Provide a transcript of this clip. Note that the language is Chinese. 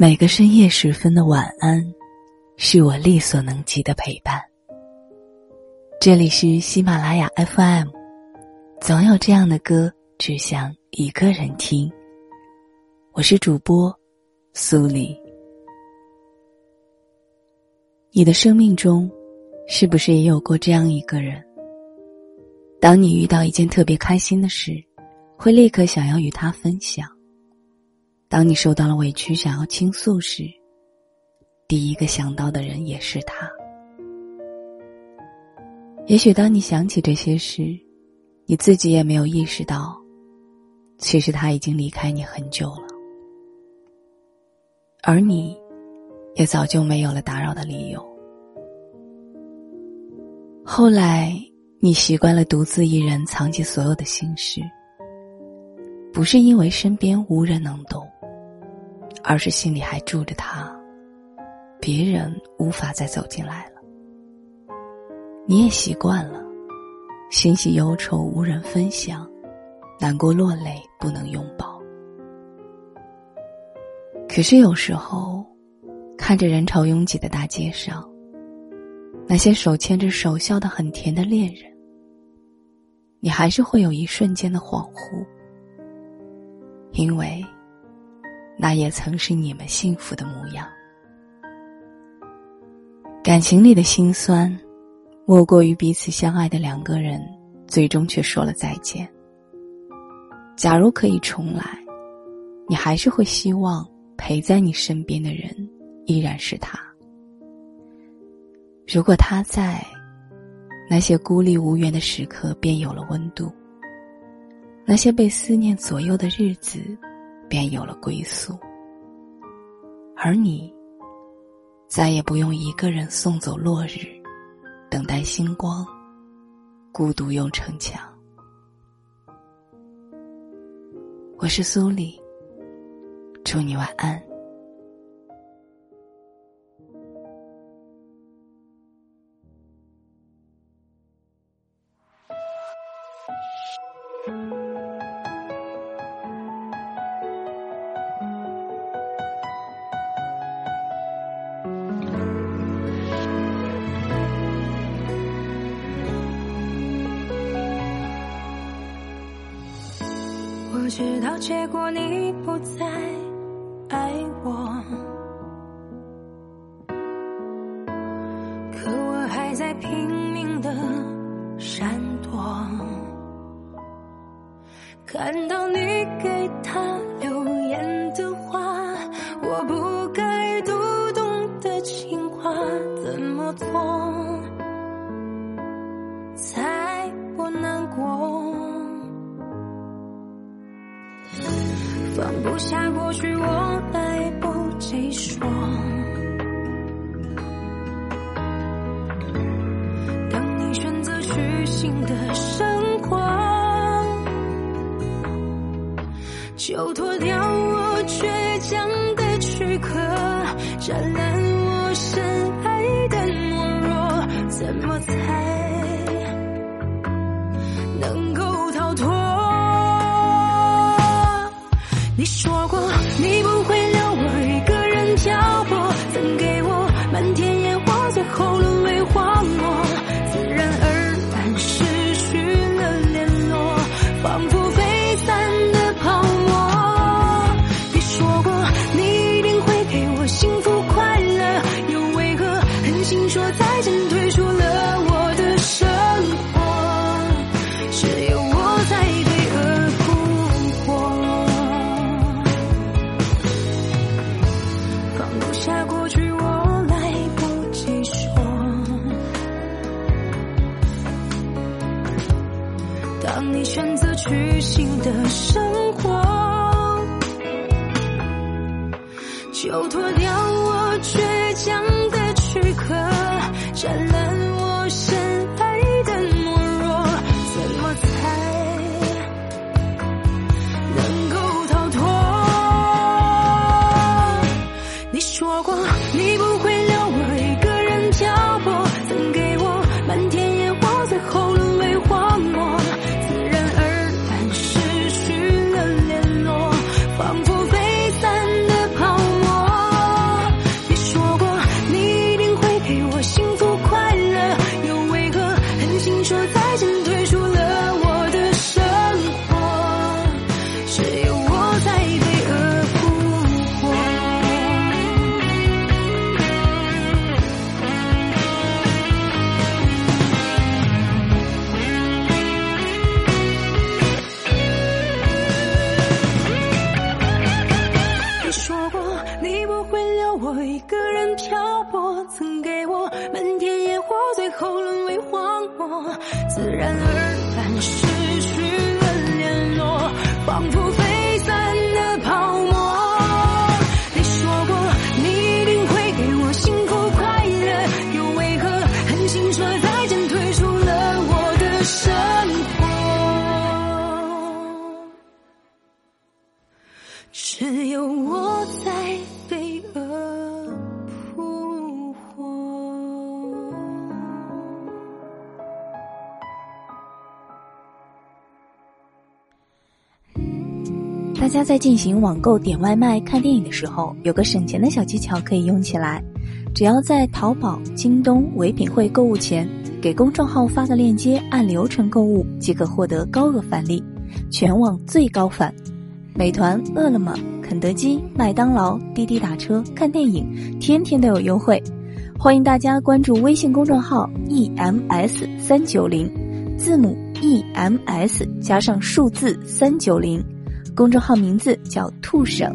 每个深夜时分的晚安，是我力所能及的陪伴。这里是喜马拉雅 FM，总有这样的歌，只想一个人听。我是主播苏黎。你的生命中，是不是也有过这样一个人？当你遇到一件特别开心的事，会立刻想要与他分享。当你受到了委屈，想要倾诉时，第一个想到的人也是他。也许当你想起这些事，你自己也没有意识到，其实他已经离开你很久了，而你，也早就没有了打扰的理由。后来，你习惯了独自一人藏起所有的心事，不是因为身边无人能懂。而是心里还住着他，别人无法再走进来了。你也习惯了，欣喜忧愁无人分享，难过落泪不能拥抱。可是有时候，看着人潮拥挤的大街上，那些手牵着手笑得很甜的恋人，你还是会有一瞬间的恍惚，因为。那也曾是你们幸福的模样。感情里的辛酸，莫过于彼此相爱的两个人，最终却说了再见。假如可以重来，你还是会希望陪在你身边的人依然是他。如果他在，那些孤立无援的时刻便有了温度，那些被思念左右的日子。便有了归宿，而你再也不用一个人送走落日，等待星光，孤独用城墙。我是苏丽，祝你晚安。知道结果你不再爱我，可我还在拼命的闪躲。看到你给他留言的话，我不该读懂的情话，怎么做才不难过？不下过去，我来不及说。当你选择去新的生活，就脱掉我倔强的躯壳，斩烂你说让你选择去新的生活，就脱掉我倔强的躯壳，最后沦为荒漠，自然而然大家在进行网购、点外卖、看电影的时候，有个省钱的小技巧可以用起来。只要在淘宝、京东、唯品会购物前，给公众号发个链接，按流程购物，即可获得高额返利，全网最高返。美团、饿了么、肯德基、麦当劳、滴滴打车、看电影，天天都有优惠。欢迎大家关注微信公众号 EMS 三九零，字母 EMS 加上数字三九零。公众号名字叫“兔省”。